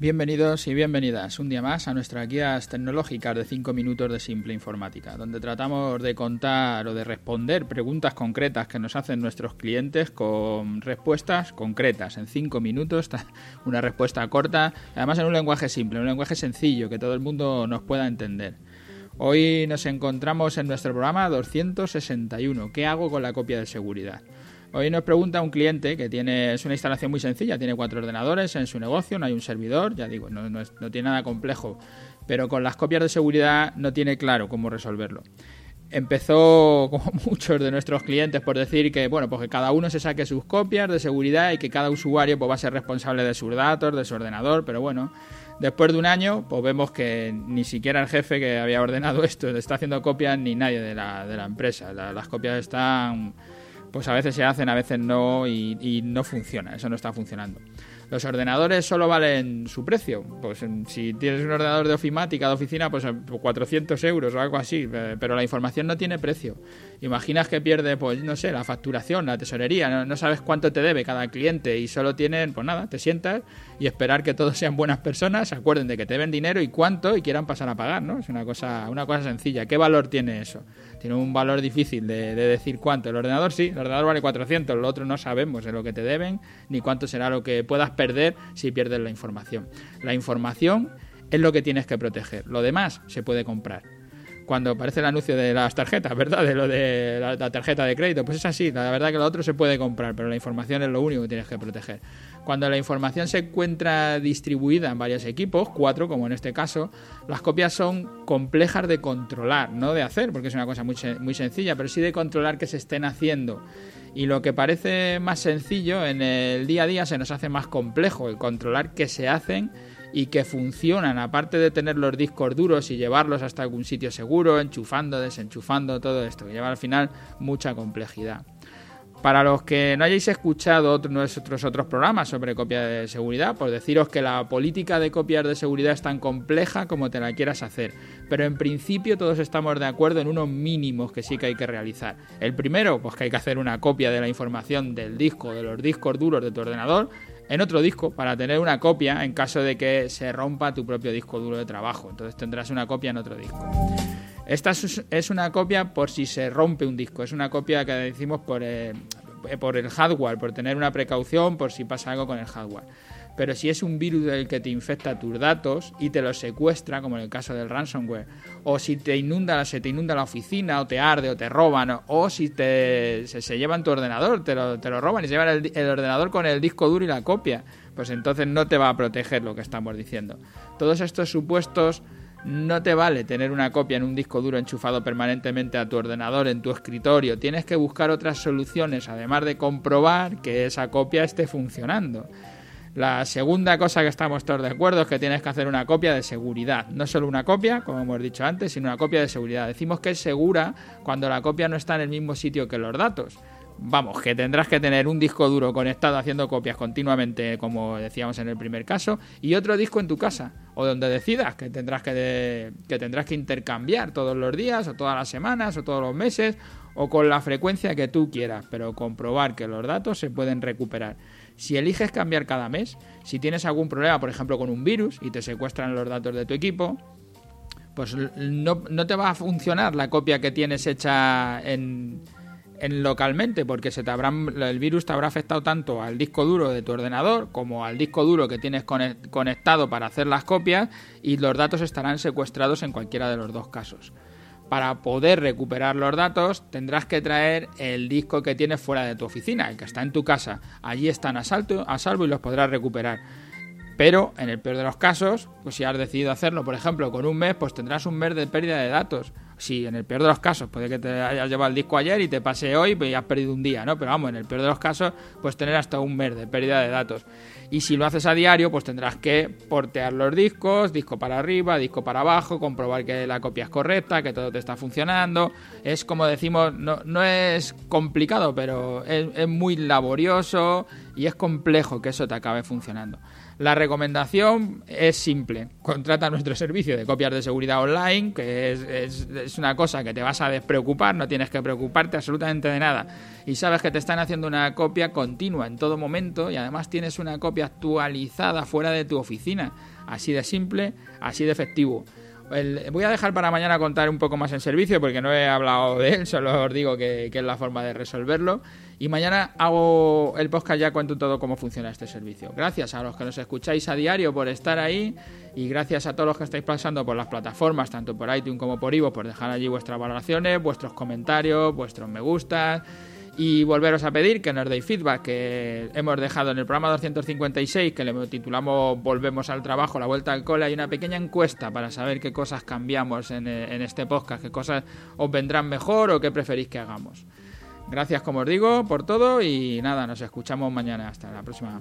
Bienvenidos y bienvenidas un día más a nuestras guías tecnológicas de 5 minutos de simple informática, donde tratamos de contar o de responder preguntas concretas que nos hacen nuestros clientes con respuestas concretas en 5 minutos, una respuesta corta, además en un lenguaje simple, un lenguaje sencillo que todo el mundo nos pueda entender. Hoy nos encontramos en nuestro programa 261. ¿Qué hago con la copia de seguridad? Hoy nos pregunta un cliente que tiene, es una instalación muy sencilla, tiene cuatro ordenadores en su negocio, no hay un servidor, ya digo, no, no, tiene nada complejo, pero con las copias de seguridad no tiene claro cómo resolverlo empezó, como muchos de nuestros clientes, por decir que, bueno, pues que cada uno se saque sus copias de seguridad y que cada usuario pues, va a ser responsable de sus datos, de su ordenador, pero bueno, después de un año, pues vemos que ni siquiera el jefe que había ordenado esto está haciendo copias ni nadie de la, de la empresa. las copias están pues a veces se hacen, a veces no y, no funciona, eso no está funcionando. Los ordenadores solo valen su precio. Pues si tienes un ordenador de ofimática, de oficina, pues 400 euros o algo así. Eh, pero la información no tiene precio. Imaginas que pierde, pues no sé, la facturación, la tesorería. No, sabes cuánto te debe cada cliente y solo tienen, pues nada, te sientas y esperar que todos sean buenas personas, se acuerden de que te deben dinero y cuánto y quieran pasar a pagar, ¿no? Es una cosa, una cosa sencilla. ¿Qué valor tiene eso? tiene un valor difícil de, decir cuánto. El ordenador sí, el ordenador vale 400, lo otro no sabemos en lo que te deben ni cuánto será lo que puedas perder si pierdes la información. La información es lo que tienes que proteger, lo demás se puede comprar cuando aparece el anuncio de las tarjetas, ¿verdad? De lo de la, tarjeta de crédito. Pues es así, la verdad que lo otro se puede comprar, pero la información es lo único que tienes que proteger. Cuando la información se encuentra distribuida en varios equipos, cuatro como en este caso, las copias son complejas de controlar, no de hacer, porque es una cosa muy, muy sencilla, pero sí de controlar que se estén haciendo. Y lo que parece más sencillo en el día a día se nos hace más complejo, el controlar que se hacen y que funcionan, aparte de tener los discos duros y llevarlos hasta algún sitio seguro, enchufando, desenchufando, todo esto, que lleva al final mucha complejidad. Para los que no hayáis escuchado otros, nuestros otros programas sobre copia de seguridad, pues deciros que la política de copias de seguridad es tan compleja como te la quieras hacer. Pero en principio todos estamos de acuerdo en unos mínimos que sí que hay que realizar. El primero, pues que hay que hacer una copia de la información del disco, de los discos duros de tu ordenador, en otro disco para tener una copia en caso de que se rompa tu propio disco duro de trabajo. Entonces tendrás una copia en otro disco. Esta es una copia por si se rompe un disco, es una copia que decimos por, eh, por el hardware, por tener una precaución por si pasa algo con el hardware. Pero si es un virus el que te infecta tus datos y te los secuestra, como en el caso del ransomware, o si te inunda, se te inunda la oficina, o te arde, o te roban, o si te, se, llevan tu ordenador, te lo, te lo roban y se llevan el, el ordenador con el disco duro y la copia, pues entonces no te va a proteger lo que estamos diciendo. Todos estos supuestos no te vale tener una copia en un disco duro enchufado permanentemente a tu ordenador, en tu escritorio. Tienes que buscar otras soluciones, además de comprobar que esa copia esté funcionando. La segunda cosa que estamos todos de acuerdo es que tienes que hacer una copia de seguridad. No solo una copia, como hemos dicho antes, sino una copia de seguridad. Decimos que es segura cuando la copia no está en el mismo sitio que los datos. Vamos, que tendrás que tener un disco duro conectado haciendo copias continuamente, como decíamos en el primer caso, y otro disco en tu casa, o donde decidas que tendrás que, que tendrás que intercambiar todos los días, o todas las semanas, o todos los meses, o con la frecuencia que tú quieras, pero comprobar que los datos se pueden recuperar. Si eliges cambiar cada mes, si tienes algún problema, por ejemplo, con un virus y te secuestran los datos de tu equipo, pues no, te va a funcionar la copia que tienes hecha en, localmente, porque se te el virus te habrá afectado tanto al disco duro de tu ordenador como al disco duro que tienes conectado para hacer las copias y los datos estarán secuestrados en cualquiera de los dos casos. Para poder recuperar los datos tendrás que traer el disco que tienes fuera de tu oficina, el que está en tu casa. Allí están a, a salvo y los podrás recuperar. Pero en el peor de los casos, pues si has decidido hacerlo, por ejemplo, con un mes, pues tendrás un mes de pérdida de datos. Si en el peor de los casos, puede que te hayas llevado el disco ayer y te pase hoy pues, y has perdido un día, ¿no? Pero vamos, en el peor de los casos, pues tener hasta un mes de pérdida de datos. Y si lo haces a diario, pues tendrás que portear los discos, disco para arriba, disco para abajo, comprobar que la copia es correcta, que todo te está funcionando. Es como decimos, no, no es complicado, pero es, es muy laborioso y es complejo que eso te acabe funcionando. La recomendación es simple. Contrata nuestro servicio de copias de seguridad online, que es, una cosa que te vas a despreocupar, no tienes que preocuparte absolutamente de nada. Y sabes que te están haciendo una copia continua en todo momento y además tienes una copia actualizada fuera de tu oficina. Así de simple, así de efectivo voy a dejar para mañana contar un poco más el servicio porque no he hablado de él, solo os digo que, es la forma de resolverlo. Y mañana hago el podcast ya cuento todo cómo funciona este servicio. Gracias a los que nos escucháis a diario por estar ahí y gracias a todos los que estáis pasando por las plataformas, tanto por iTunes como por Ivo, por dejar allí vuestras valoraciones, vuestros comentarios, vuestros me gustas y volveros a pedir que nos deis feedback que hemos dejado en el programa 256 que le titulamos Volvemos al trabajo, la vuelta al cole. Hay una pequeña encuesta para saber qué cosas cambiamos en, en este podcast, qué cosas os vendrán mejor o qué preferís que hagamos. Gracias, como os digo, por todo y nada, nos escuchamos mañana. Hasta la próxima.